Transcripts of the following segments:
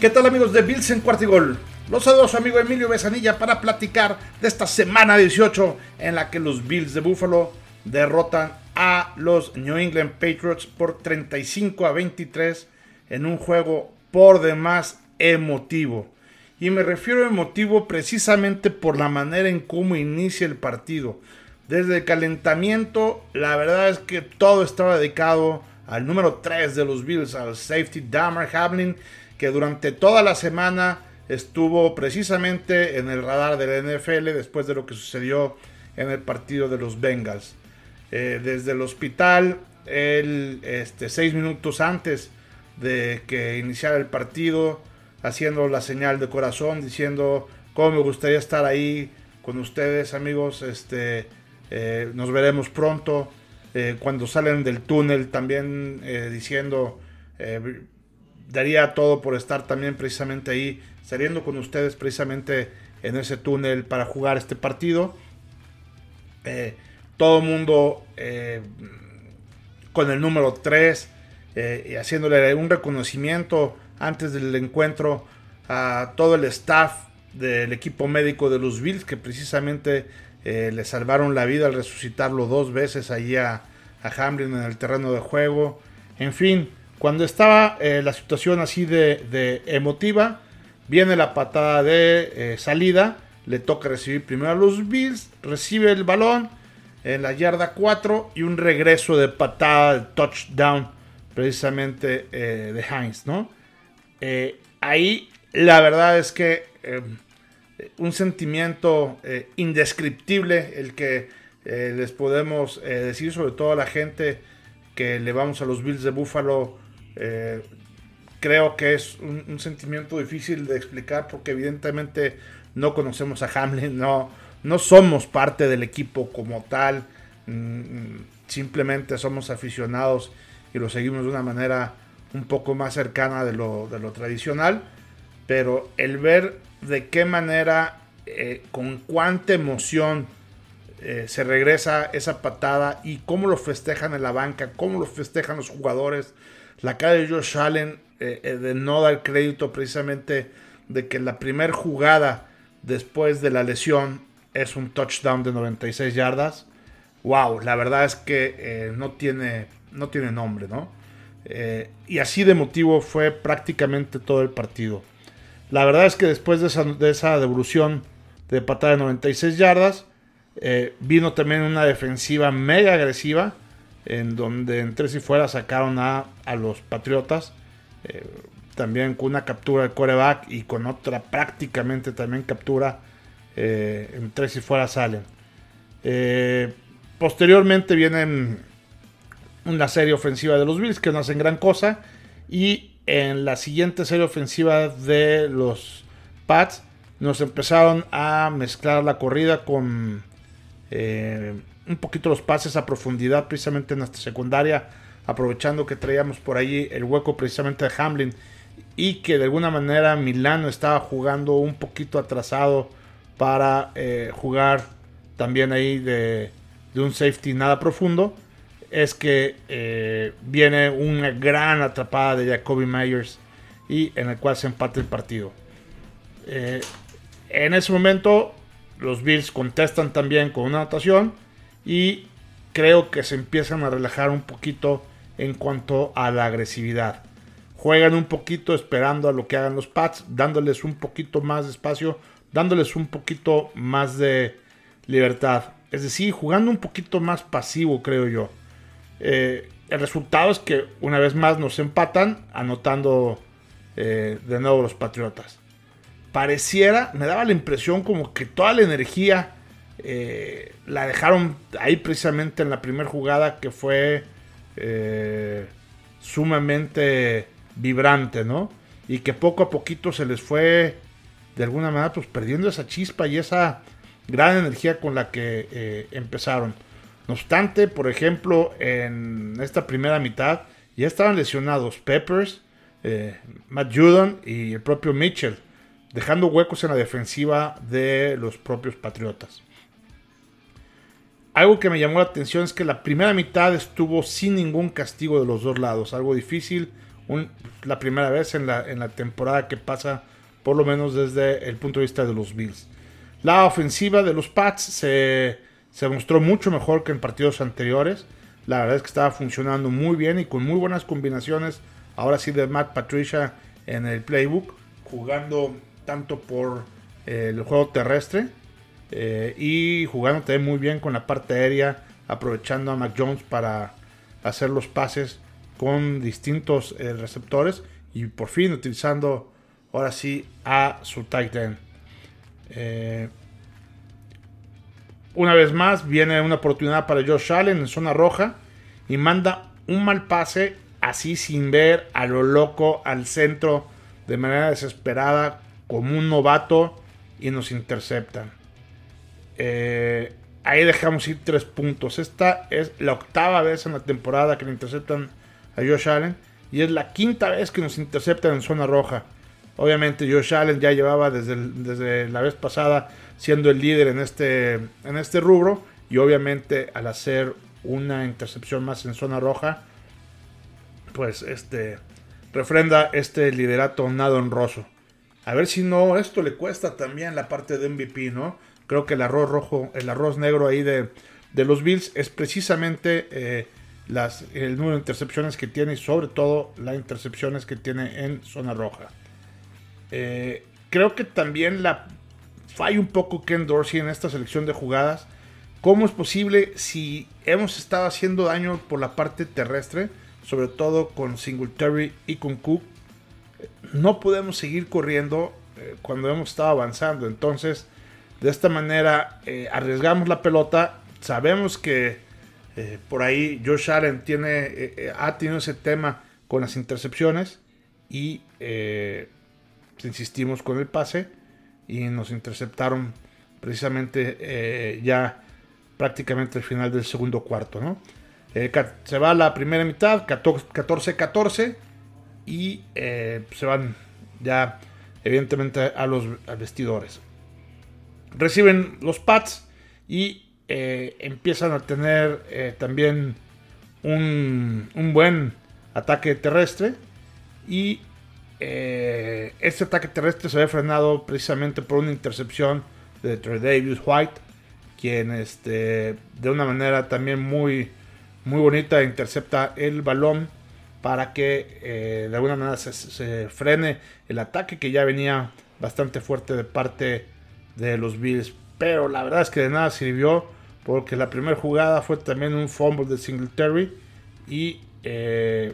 ¿Qué tal amigos de Bills en Cuartigol? Los saludo a su amigo Emilio Besanilla para platicar de esta semana 18 en la que los Bills de Buffalo derrotan a los New England Patriots por 35 a 23 en un juego por demás emotivo. Y me refiero a emotivo precisamente por la manera en cómo inicia el partido. Desde el calentamiento, la verdad es que todo estaba dedicado al número 3 de los Bills, al safety Damar Hamlin, que durante toda la semana estuvo precisamente en el radar de la NFL después de lo que sucedió en el partido de los Bengals. Eh, desde el hospital, él, este, seis minutos antes de que iniciara el partido, haciendo la señal de corazón, diciendo cómo me gustaría estar ahí con ustedes, amigos. Este, eh, nos veremos pronto. Eh, cuando salen del túnel, también diciendo daría todo por estar también precisamente ahí, saliendo con ustedes precisamente en ese túnel para jugar este partido. Eh, todo el mundo eh, con el número 3 eh, y haciéndole un reconocimiento antes del encuentro a todo el staff del equipo médico de los Bills que precisamente le salvaron la vida al resucitarlo dos veces allí a, a Hamlin en el terreno de juego. En fin, cuando estaba eh, la situación así de, emotiva, viene la patada de eh, salida. Le toca recibir primero a los Bills. Recibe el balón en la yarda 4 y un regreso de patada de touchdown precisamente eh, de Heinz, ¿no? ahí la verdad es que un sentimiento indescriptible el que les podemos decir sobre todo a la gente que le vamos a los Bills de Buffalo eh, creo que es un, sentimiento difícil de explicar porque evidentemente no conocemos a Hamlin, no, no somos parte del equipo como tal, mm, simplemente somos aficionados y lo seguimos de una manera un poco más cercana de lo, tradicional, pero el ver de qué manera, eh, con cuánta emoción eh, se regresa esa patada y cómo lo festejan en la banca, cómo lo festejan los jugadores, la cara de Josh Allen eh, eh, de no dar crédito precisamente de que la primera jugada después de la lesión es un touchdown de 96 yardas. Wow, la verdad es que eh, no, tiene, no tiene nombre, ¿no? y así de motivo fue prácticamente todo el partido. La verdad es que después de esa, de esa devolución de patada de 96 yardas, vino también una defensiva mega agresiva en donde en tres y fuera sacaron a, los Patriotas. Eh, también con una captura de coreback y con otra prácticamente también captura eh, en tres y fuera salen. Eh, posteriormente vienen una serie ofensiva de los Bills que no hacen gran cosa y en la siguiente serie ofensiva de los Pats nos empezaron a mezclar la corrida con un poquito los pases a profundidad precisamente en nuestra secundaria, aprovechando que traíamos por ahí el hueco precisamente de Hamlin y que de alguna manera Milano estaba jugando un poquito atrasado para eh, jugar también ahí de, un safety nada profundo, es que eh, viene una gran atrapada de Jacoby Myers y en el cual se empate el partido. Eh, en ese momento los Bills contestan también con una anotación y creo que se empiezan a relajar un poquito en cuanto a la agresividad. Juegan un poquito esperando a lo que hagan los Pats, dándoles un poquito más de espacio, dándoles un poquito más de libertad. Es decir, jugando un poquito más pasivo, creo yo. Eh, el resultado es que una vez más nos empatan, anotando eh, de nuevo los Patriotas. Pareciera, me daba la impresión como que toda la energía eh, la dejaron ahí precisamente en la primera jugada que fue eh, sumamente vibrante, ¿no? Y que poco a poquito se les fue de alguna manera pues perdiendo esa chispa y esa gran energía con la que eh, empezaron. No obstante, por ejemplo, en esta primera mitad ya estaban lesionados Peppers, Matt Judon y el propio Mitchell, dejando huecos en la defensiva de los propios Patriotas. Algo que me llamó la atención es que la primera mitad estuvo sin ningún castigo de los dos lados. Algo difícil la primera vez en la, en la temporada que pasa, por lo menos desde el punto de vista de los Bills. La ofensiva de los Pats se, se mostró mucho mejor que en partidos anteriores. La verdad es que estaba funcionando muy bien y con muy buenas combinaciones. Ahora sí de Matt Patricia en el playbook, jugando tanto por eh, el juego terrestre eh, y jugando también muy bien con la parte aérea, aprovechando a Mac Jones para hacer los pases con distintos eh, receptores y por fin utilizando ahora sí a su tight end. una vez más viene una oportunidad para Josh Allen en zona roja y manda un mal pase así sin ver a lo loco al centro de manera desesperada como un novato y nos interceptan. Eh, ahí dejamos ir tres puntos. Esta es la octava vez en la temporada que le interceptan a Josh Allen y es la quinta vez que nos interceptan en zona roja. Obviamente Josh Allen ya llevaba desde, desde la vez pasada siendo el líder en este, en este rubro y obviamente al hacer una intercepción más en zona roja, pues este refrenda este liderato nada honroso. A ver si no, esto le cuesta también la parte de MVP, ¿no? Creo que el arroz rojo, el arroz negro ahí de, los Bills es precisamente eh, las, el número de intercepciones que tiene y sobre todo las intercepciones que tiene en zona roja. Eh, creo que también la falla un poco Ken Dorsey en esta selección de jugadas. ¿Cómo es posible si hemos estado haciendo daño por la parte terrestre? sobre todo con Singletary y con Cook, no podemos seguir corriendo eh, cuando hemos estado avanzando. Entonces, de esta manera eh, arriesgamos la pelota. Sabemos que eh, por ahí Josh Allen tiene, ha tenido ese tema con las intercepciones y insistimos con el pase y nos interceptaron precisamente ya prácticamente al final del segundo cuarto, ¿no? Se va la primera mitad, 14-14. Y eh, se van ya, evidentemente, a los vestidores. Reciben los Pats y eh, empiezan a tener también un, un, buen ataque terrestre. Y este ataque terrestre se ve frenado precisamente por una intercepción de Trey Davis White, quien este, de una manera también muy muy bonita, intercepta el balón para que eh, de alguna manera se, frene el ataque que ya venía bastante fuerte de parte de los Bills. Pero la verdad es que de nada sirvió porque la primera jugada fue también un fumble de Singletary y eh,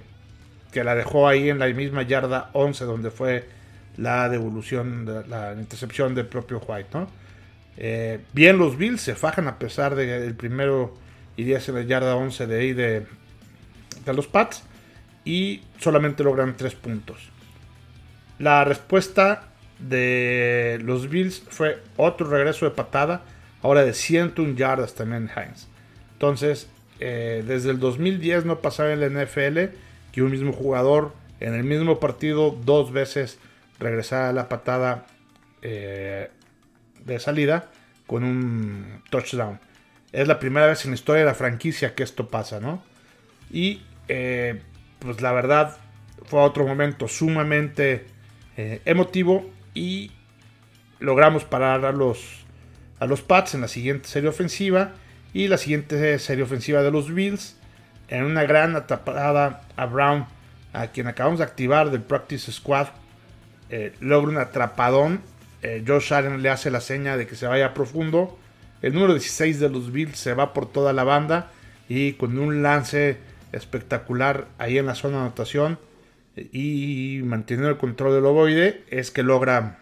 que la dejó ahí en la misma yarda 11 donde fue la devolución, de, la intercepción del propio White. Eh, bien los Bills se fajan a pesar del primero iría en la yarda 11 de ahí de, los Pats y solamente logran 3 puntos. La respuesta de los Bills fue otro regreso de patada, ahora de 101 yardas también Heinz. Entonces, eh, desde el 2010 no pasaba en la NFL que un mismo jugador en el mismo partido dos veces regresara la patada eh, de salida con un touchdown. Es la primera vez en la historia de la franquicia que esto pasa, ¿no? Y eh, pues la verdad fue otro momento sumamente eh, emotivo y logramos parar a los, a los Pats en la siguiente serie ofensiva y la siguiente serie ofensiva de los Bills en una gran atrapada a Brown, a quien acabamos de activar del Practice Squad. Eh, logra un atrapadón. Josh Allen le hace la seña de que se vaya profundo el número 16 de los Bills se va por toda la banda y con un lance espectacular ahí en la zona de anotación y manteniendo el control del ovoide es que logra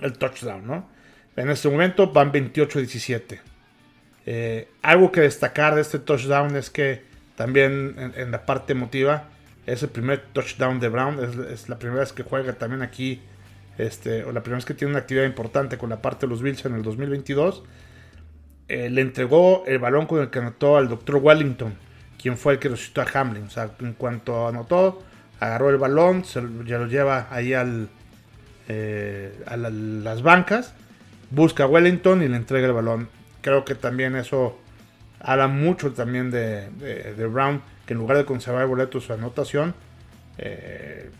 el touchdown, ¿no? En este momento van 28-17. Eh, algo que destacar de este touchdown es que también en, la parte emotiva es el primer touchdown de Brown, es, la primera vez que juega también aquí, este, o la primera vez que tiene una actividad importante con la parte de los Bills en el 2022 eh, le entregó el balón con el que anotó al doctor Wellington, quien fue el que resucitó a Hamlin. O sea, en cuanto anotó, agarró el balón, se, ya lo lleva ahí eh, a las bancas, busca a Wellington y le entrega el balón. Creo que también eso habla mucho también de, Brown, que en lugar de conservar el boleto su anotación, eh,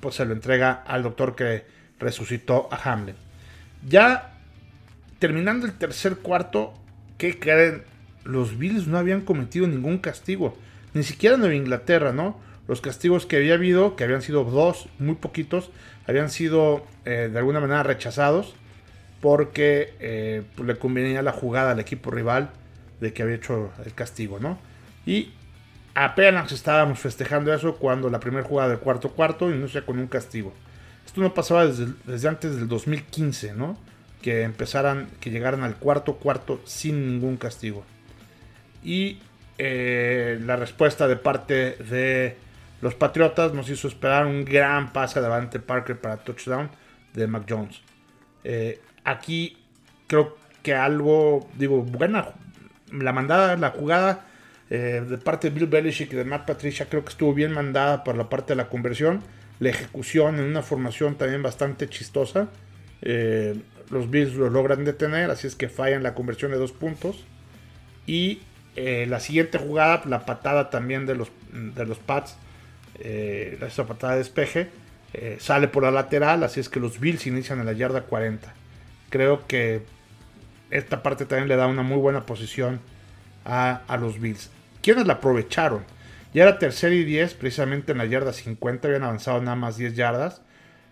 pues se lo entrega al doctor que resucitó a Hamlin. Ya terminando el tercer cuarto, ¿qué creen? Los Bills no habían cometido ningún castigo, ni siquiera en Inglaterra, ¿no? Los castigos que había habido, que habían sido dos, muy poquitos, habían sido eh, de alguna manera rechazados porque eh, pues, le convenía la jugada al equipo rival de que había hecho el castigo, ¿no? Y apenas estábamos festejando eso cuando la primera jugada del cuarto cuarto inicia con un castigo. Esto no pasaba desde, antes del 2015, ¿no? Que empezaran, que llegaran al cuarto cuarto sin ningún castigo. Y eh, la respuesta de parte de los Patriotas nos hizo esperar un gran pase adelante Parker para touchdown de Mac Jones. Eh, aquí creo que algo, digo, buena, la mandada, la jugada eh, de parte de Bill Belichick y de Matt Patricia creo que estuvo bien mandada por la parte de la conversión. La ejecución en una formación también bastante chistosa. Los Bills lo logran detener, así es que fallan la conversión de dos puntos. Y eh, la siguiente jugada, la patada también de los, de los Pats, esa patada de despeje, sale por la lateral, así es que los Bills inician en la yarda 40. Creo que esta parte también le da una muy buena posición a, a los Bills. ¿Quiénes la aprovecharon? Ya era tercera y 10, precisamente en la yarda 50, habían avanzado nada más 10 yardas.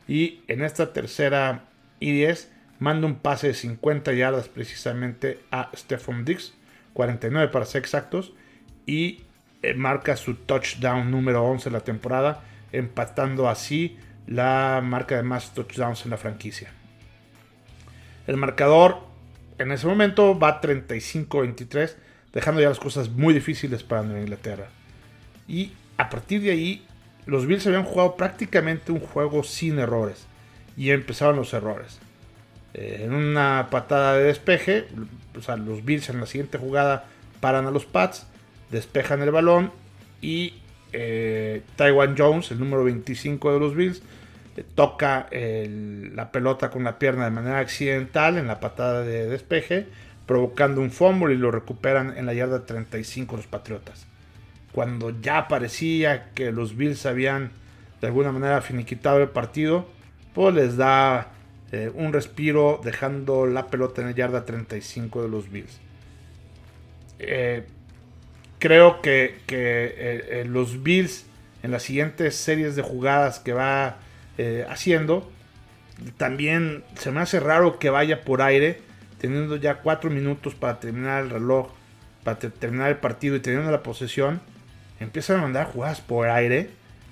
Y en esta tercera y 10, manda un pase de 50 yardas precisamente a Stephon Dix, 49 para ser exactos. Y eh, marca su touchdown número 11 de la temporada, empatando así la marca de más touchdowns en la franquicia. El marcador en ese momento va 35-23 dejando ya las cosas muy difíciles para Nueva Inglaterra. Y a partir de ahí, los Bills habían jugado prácticamente un juego sin errores. Y empezaron los errores. Eh, en una patada de despeje, los Bills en la siguiente jugada paran a los Pats, despejan el balón y eh, Taiwan Jones, el número 25 de los Bills, eh, toca la pelota con la pierna de manera accidental en la patada de despeje provocando un fumble y lo recuperan en la yarda 35 los Patriotas. Cuando ya parecía que los Bills habían de alguna manera finiquitado el partido, pues les da eh, un respiro dejando la pelota en la yarda 35 de los Bills. Eh, creo que, eh, los Bills en las siguientes series de jugadas que va haciendo, también se me hace raro que vaya por aire teniendo ya cuatro minutos para terminar el reloj, para terminar el partido y teniendo la posesión, empiezan a mandar jugadas por aire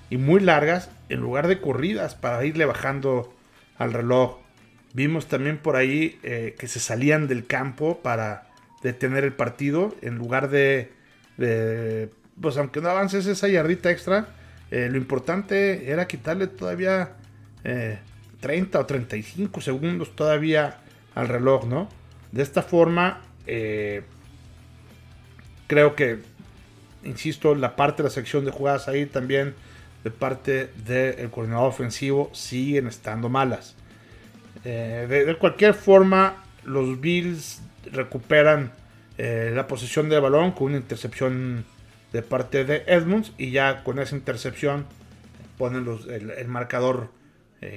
y muy largas en lugar de corridas para irle bajando al reloj. Vimos también por ahí eh, que se salían del campo para detener el partido en lugar de, pues aunque no avances esa yardita extra, eh, lo importante era quitarle todavía 30 eh, o 35 segundos todavía al reloj, ¿no? De esta forma, eh, creo que, insisto, la parte de la sección de jugadas ahí también de parte del coordinador ofensivo siguen estando malas. Eh, de, cualquier forma, los Bills recuperan eh, la posición del balón con una intercepción de parte de Edmonds y ya con esa intercepción ponen el, marcador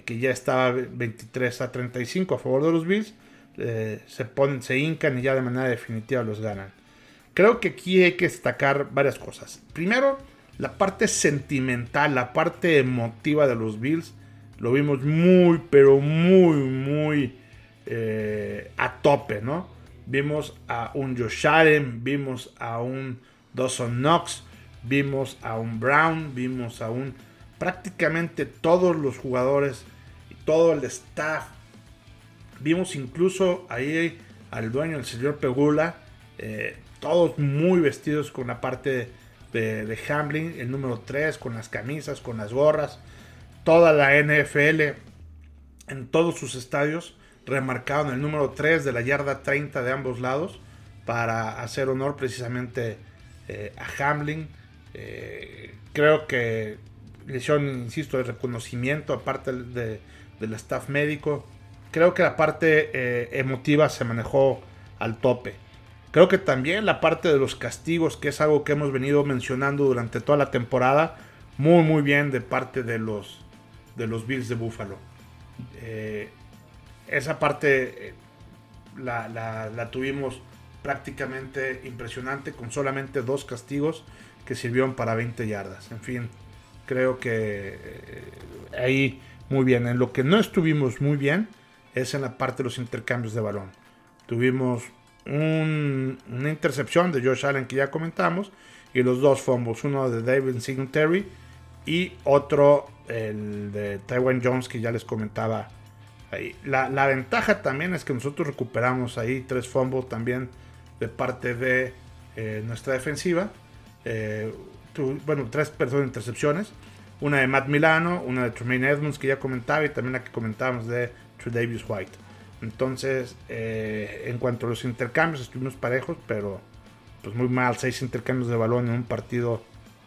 que ya estaba 23 a 35 a favor de los Bills eh, se ponen, se hincan y ya de manera definitiva los ganan. Creo que aquí hay que destacar varias cosas. Primero, la parte sentimental, la parte emotiva de los Bills. Lo vimos muy, pero muy, muy eh, a tope, ¿no? Vimos a un Josh Allen, vimos a un Dawson Knox, vimos a un Brown, vimos a un prácticamente todos los jugadores y todo el staff Vimos incluso ahí al dueño, el señor Pegula, eh, todos muy vestidos con la parte de, de Hamlin, el número 3, con las camisas, con las gorras. Toda la NFL en todos sus estadios remarcaron el número 3 de la yarda 30 de ambos lados para hacer honor precisamente eh, a Hamlin. Eh, creo que le hicieron, insisto, el reconocimiento aparte del staff médico creo que la parte eh, emotiva se manejó al tope. Creo que también la parte de los castigos, que es algo que hemos venido mencionando durante toda la temporada, muy muy bien de parte de los, de los Bills de Buffalo. Eh, esa parte eh, la, la, tuvimos prácticamente impresionante con solamente dos castigos que sirvieron para 20 yardas. En fin, creo que eh, ahí muy bien. En lo que no estuvimos muy bien es en la parte de los intercambios de balón. Tuvimos una intercepción de Josh Allen que ya comentamos y los dos fumbles, uno de David Singletary y otro el de Taiwan Jones que ya les comentaba ahí. La, ventaja también es que nosotros recuperamos ahí tres fumbles también de parte de eh, nuestra defensiva. Eh, bueno, tres personas intercepciones. Una de Matt Milano, una de Tremaine Edmonds que ya comentaba y también la que comentábamos de Davis White. Entonces, eh, en cuanto a los intercambios, estuvimos parejos, pero pues muy mal. Seis intercambios de balón en un partido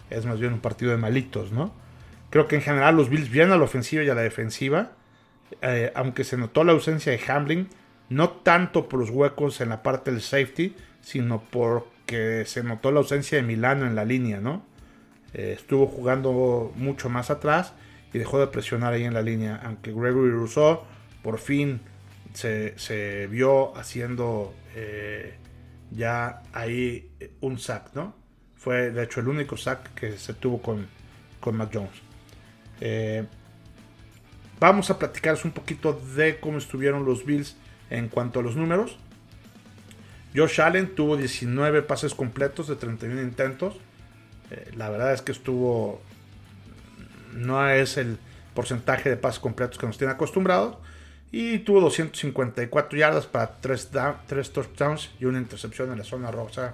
es más bien un partido de malitos, ¿no? Creo que en general los Bills vienen a la ofensiva y a la defensiva, eh, aunque se notó la ausencia de Hamlin, no tanto por los huecos en la parte del safety, sino porque se notó la ausencia de Milano en la línea, ¿no? Eh, estuvo jugando mucho más atrás y dejó de presionar ahí en la línea, aunque Gregory Rousseau por fin se, vio haciendo eh, ya ahí un sack, ¿no? Fue de hecho el único sack que se tuvo con, con Mac Jones. Eh, vamos a platicaros un poquito de cómo estuvieron los Bills en cuanto a los números. Josh Allen tuvo 19 pases completos de 31 intentos. Eh, la verdad es que estuvo. No es el porcentaje de pases completos que nos tiene acostumbrados. Y tuvo 254 yardas para 3, touchdowns y una intercepción en la zona roja.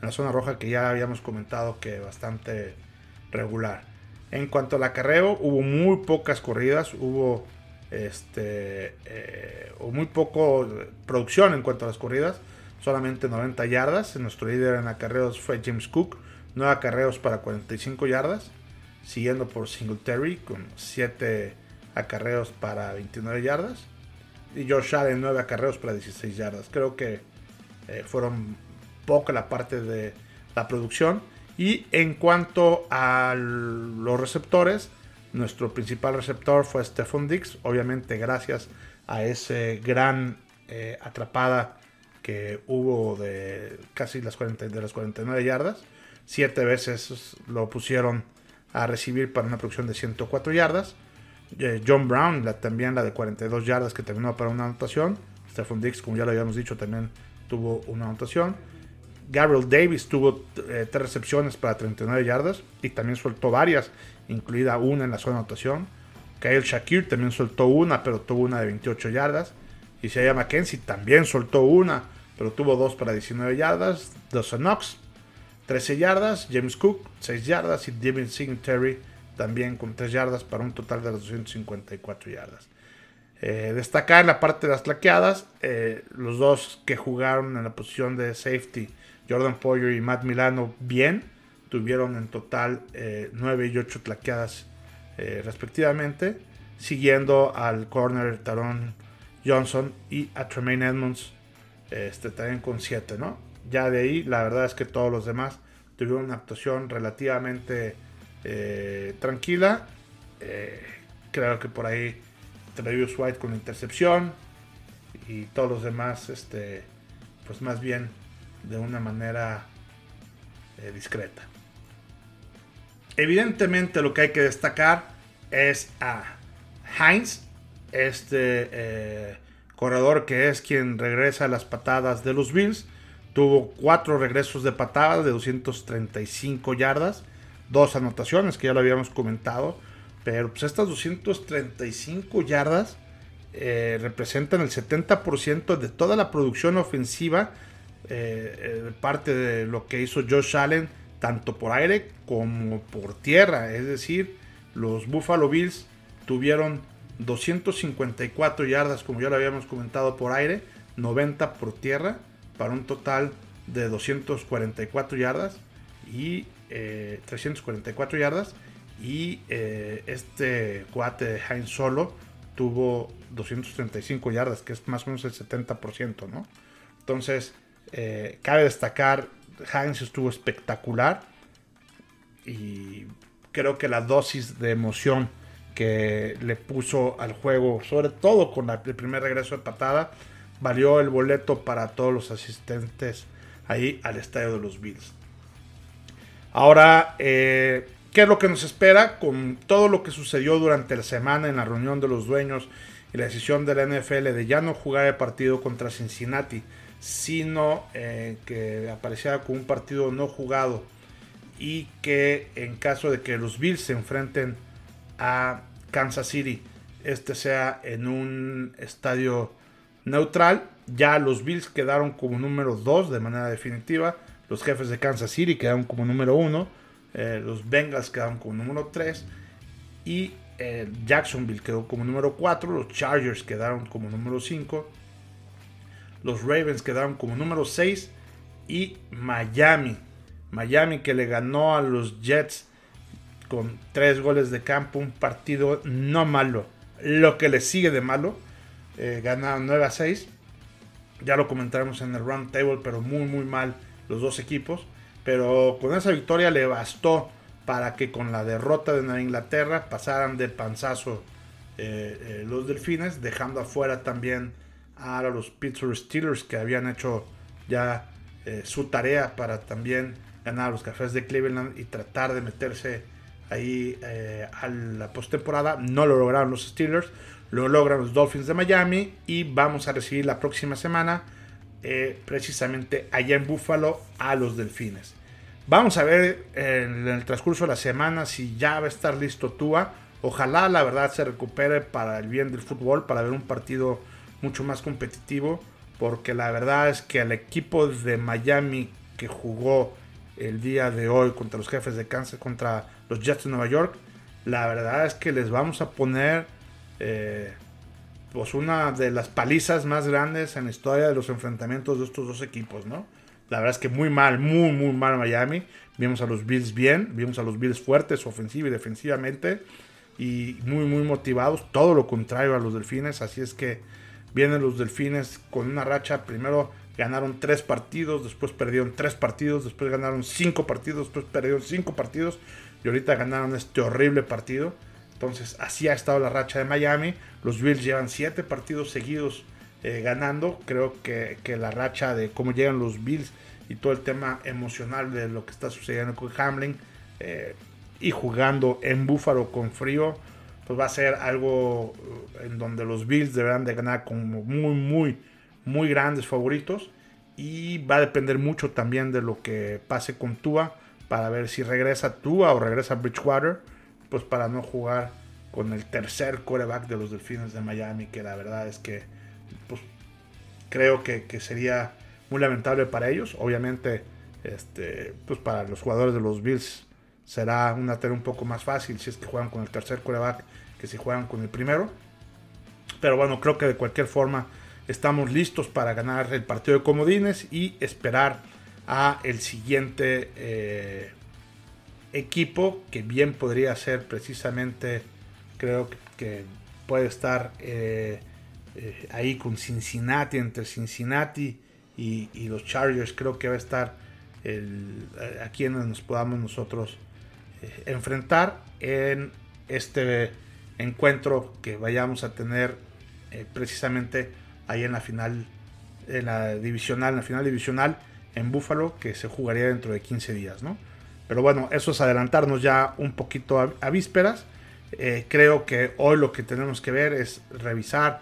En la zona roja que ya habíamos comentado que bastante regular. En cuanto al acarreo, hubo muy pocas corridas, hubo este eh, muy poco producción en cuanto a las corridas, solamente 90 yardas. Nuestro líder en acarreos fue James Cook, 9 acarreos para 45 yardas, siguiendo por Singletary con 7 acarreos para 29 yardas. Y Josh Allen 9 acarreos para 16 yardas. Creo que eh, fueron poca la parte de la producción. Y en cuanto a los receptores, nuestro principal receptor fue Stephon Dix. Obviamente gracias a ese gran eh, atrapada que hubo de casi las, 40, de las 49 yardas. Siete veces lo pusieron a recibir para una producción de 104 yardas. Eh, John Brown, también la de 42 yardas que terminó para una anotación. Stephon Dix, como ya lo habíamos dicho, también tuvo una anotación. Gabriel Davis tuvo eh, tres recepciones para 39 yardas y también soltó varias, incluida una en la zona de anotación. Kyle Shakir también soltó una, pero tuvo una de 28 yardas. Y Isaiah McKenzie también soltó una, pero tuvo dos para 19 yardas. Dawson Knox, 13 yardas. James Cook, 6 yardas. Y Devin Singletary también con 3 yardas para un total de 254 yardas. Eh, destacar en la parte de las claqueadas, eh, los dos que jugaron en la posición de safety, Jordan Poyer y Matt Milano, bien, tuvieron en total 9 eh, y 8 claqueadas respectivamente, siguiendo al corner Taron Johnson y a Tremaine Edmonds, este, también con 7, ¿no? Ya de ahí, la verdad es que todos los demás tuvieron una actuación relativamente eh, tranquila. Eh, creo que por ahí Travis White con intercepción y todos los demás, este, pues más bien de una manera eh, discreta. Evidentemente lo que hay que destacar es a Heinz, este corredor que es quien regresa a las patadas de los Bills. Tuvo cuatro regresos de patadas de 235 yardas dos anotaciones que ya lo habíamos comentado. Pero pues estas 235 yardas eh, representan el 70% de toda la producción ofensiva eh, eh, parte de lo que hizo Josh Allen, tanto por aire como por tierra. Es decir, los Buffalo Bills tuvieron 254 yardas, como ya lo habíamos comentado, por aire, 90 por tierra, para un total de 244 yardas. Y 344 eh, yardas. Y eh, este cuate de Heinz solo tuvo 235 yardas, que es más o menos el 70%, ¿no? Entonces, eh, cabe destacar, Heinz estuvo espectacular. Y creo que la dosis de emoción que le puso al juego, sobre todo con el primer regreso de patada, valió el boleto para todos los asistentes ahí al estadio de los Bills. Ahora, eh, ¿qué es lo que nos espera con todo lo que sucedió durante la semana en la reunión de los dueños y la decisión de la NFL de ya no jugar el partido contra Cincinnati, sino eh, que apareciera con un partido no jugado y que en caso de que los Bills se enfrenten a Kansas City, este sea en un estadio neutral, ya los Bills quedaron como número 2 de manera definitiva, los jefes de Kansas City quedaron como número 1, eh, los Bengals quedaron como número 3 y eh, Jacksonville quedó como número 4, los Chargers quedaron como número 5, los Ravens quedaron como número 6 y Miami Miami que le ganó a los Jets con tres goles de campo, un partido no malo. Lo que le sigue de malo, eh, ganaron 9 a 6. Ya lo comentaremos en el round table, pero muy muy mal los dos equipos. Pero con esa victoria le bastó para que con la derrota de Nueva Inglaterra pasaran de panzazo eh, eh, los delfines, dejando afuera también a los Pittsburgh Steelers que habían hecho ya su tarea para también ganar los Cafés de Cleveland y tratar de meterse ahí eh, a la postemporada. No lo lograron los Steelers, lo logran los Dolphins de Miami y vamos a recibir la próxima semana, eh, precisamente allá en Buffalo, a los Delfines. Vamos a ver en el transcurso de la semana si ya va a estar listo Tua. Ojalá la verdad se recupere para el bien del fútbol, para ver un partido mucho más competitivo, porque la verdad es que el equipo de Miami que jugó el día de hoy contra los jefes de cáncer, contra los Jets de Nueva York, la verdad es que les vamos a poner eh, pues una de las palizas más grandes en la historia de los enfrentamientos de estos dos equipos, ¿no? La verdad es que muy mal, muy, muy mal Miami. Vimos a los Bills bien, vimos a los Bills fuertes, ofensiva y defensivamente, y muy, muy motivados. Todo lo contrario a los Delfines, así es que vienen los Delfines con una racha primero ganaron tres partidos, después perdieron tres partidos, después ganaron cinco partidos, después perdieron cinco partidos y ahorita ganaron este horrible partido. Entonces así ha estado la racha de Miami. Los Bills llevan siete partidos seguidos eh, ganando. Creo que, la racha de cómo llegan los Bills y todo el tema emocional de lo que está sucediendo con Hamlin eh, y jugando en Búfalo con frío, pues va a ser algo eh, en donde los Bills deberán de ganar como muy, muy, muy grandes favoritos y va a depender mucho también de lo que pase con Tua para ver si regresa Tua o regresa Bridgewater, pues para no jugar con el tercer coreback de los Delfines de Miami, que la verdad es que pues, creo que, sería muy lamentable para ellos. Obviamente, este, pues para los jugadores de los Bills será una tarea un poco más fácil si es que juegan con el tercer coreback que si juegan con el primero. Pero bueno, creo que de cualquier forma estamos listos para ganar el partido de comodines y esperar a el siguiente eh, equipo que bien podría ser precisamente creo que puede estar eh, eh, ahí con Cincinnati entre Cincinnati y, los Chargers creo que va a estar el, a quienes nos podamos nosotros enfrentar en este encuentro que vayamos a tener precisamente ahí en la final, en la divisional, en la final divisional en Búfalo, que se jugaría dentro de 15 días, ¿no? Pero bueno, eso es adelantarnos ya un poquito a, vísperas. Eh, creo que hoy lo que tenemos que ver es revisar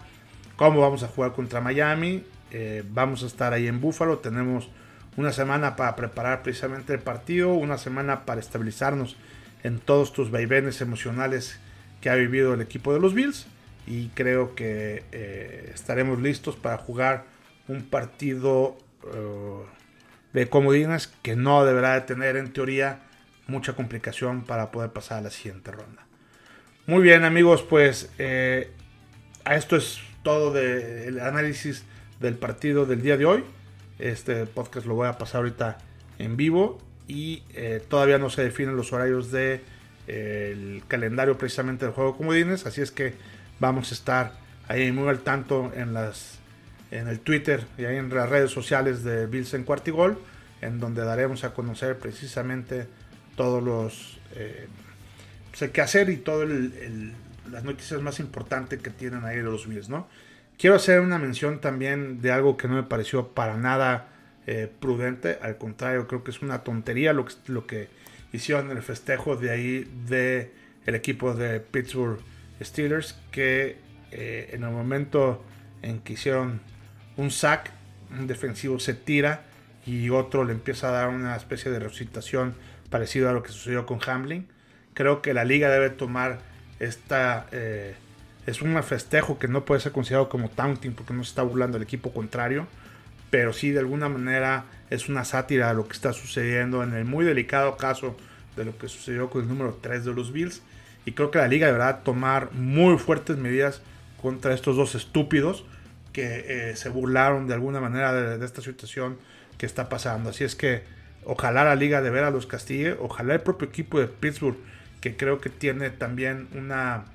cómo vamos a jugar contra Miami. Eh, vamos a estar ahí en Búfalo. Tenemos una semana para preparar precisamente el partido, una semana para estabilizarnos en todos tus vaivenes emocionales que ha vivido el equipo de los Bills y creo que eh, estaremos listos para jugar un partido eh, de comodines que no deberá de tener en teoría mucha complicación para poder pasar a la siguiente ronda. Muy bien amigos, pues eh, esto es todo del análisis del partido del día de hoy. Este podcast lo voy a pasar ahorita en vivo y todavía no se definen los horarios del de, calendario precisamente del juego de comodines, así es que Vamos a estar ahí muy al tanto en las en el Twitter y ahí en las redes sociales de Bills en Cuartigol, en donde daremos a conocer precisamente todos los eh, sé qué hacer y todas las noticias más importantes que tienen ahí los Bills, ¿no? Quiero hacer una mención también de algo que no me pareció para nada eh, prudente, al contrario, creo que es una tontería lo que, hicieron en el festejo de ahí de el equipo de Pittsburgh Steelers, que eh, en el momento en que hicieron un sack, un defensivo se tira y otro le empieza a dar una especie de resucitación parecido a lo que sucedió con Hamlin. Creo que la liga debe tomar esta... Eh, es un festejo que no puede ser considerado como taunting porque no se está burlando del equipo contrario, pero sí de alguna manera es una sátira a lo que está sucediendo en el muy delicado caso de lo que sucedió con el número 3 de los Bills. Y creo que la liga deberá tomar muy fuertes medidas contra estos dos estúpidos que eh, se burlaron de alguna manera de, de, esta situación que está pasando. Así es que ojalá la liga de veras los castigue, ojalá el propio equipo de Pittsburgh, que creo que tiene también una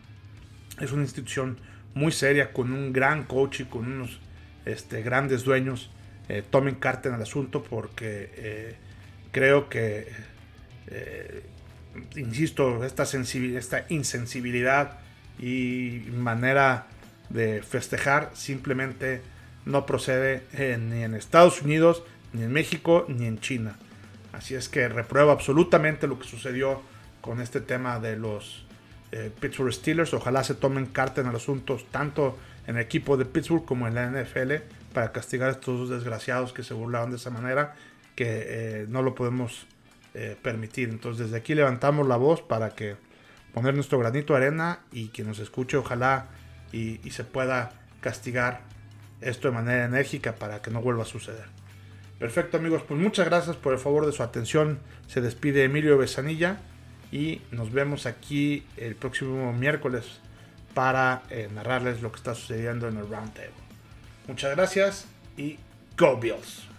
es una institución muy seria, con un gran coach y con unos este, grandes dueños. Eh, tomen carta en el asunto porque eh, creo que, eh, insisto, esta, esta insensibilidad y manera de festejar simplemente no procede ni en Estados Unidos, ni en México, ni en China. Así es que repruebo absolutamente lo que sucedió con este tema de los eh, Pittsburgh Steelers. Ojalá se tomen carta en el asunto tanto en el equipo de Pittsburgh como en la NFL para castigar a estos dos desgraciados que se burlaron de esa manera que eh, no lo podemos eh, permitir. Entonces desde aquí levantamos la voz para que poner nuestro granito de arena y que nos escuche ojalá y, y se pueda castigar esto de manera enérgica para que no vuelva a suceder. Perfecto amigos, pues muchas gracias por el favor de su atención. Se despide Emilio Besanilla y nos vemos aquí el próximo miércoles para eh, narrarles lo que está sucediendo en el Roundtable. Muchas gracias y Go Bills.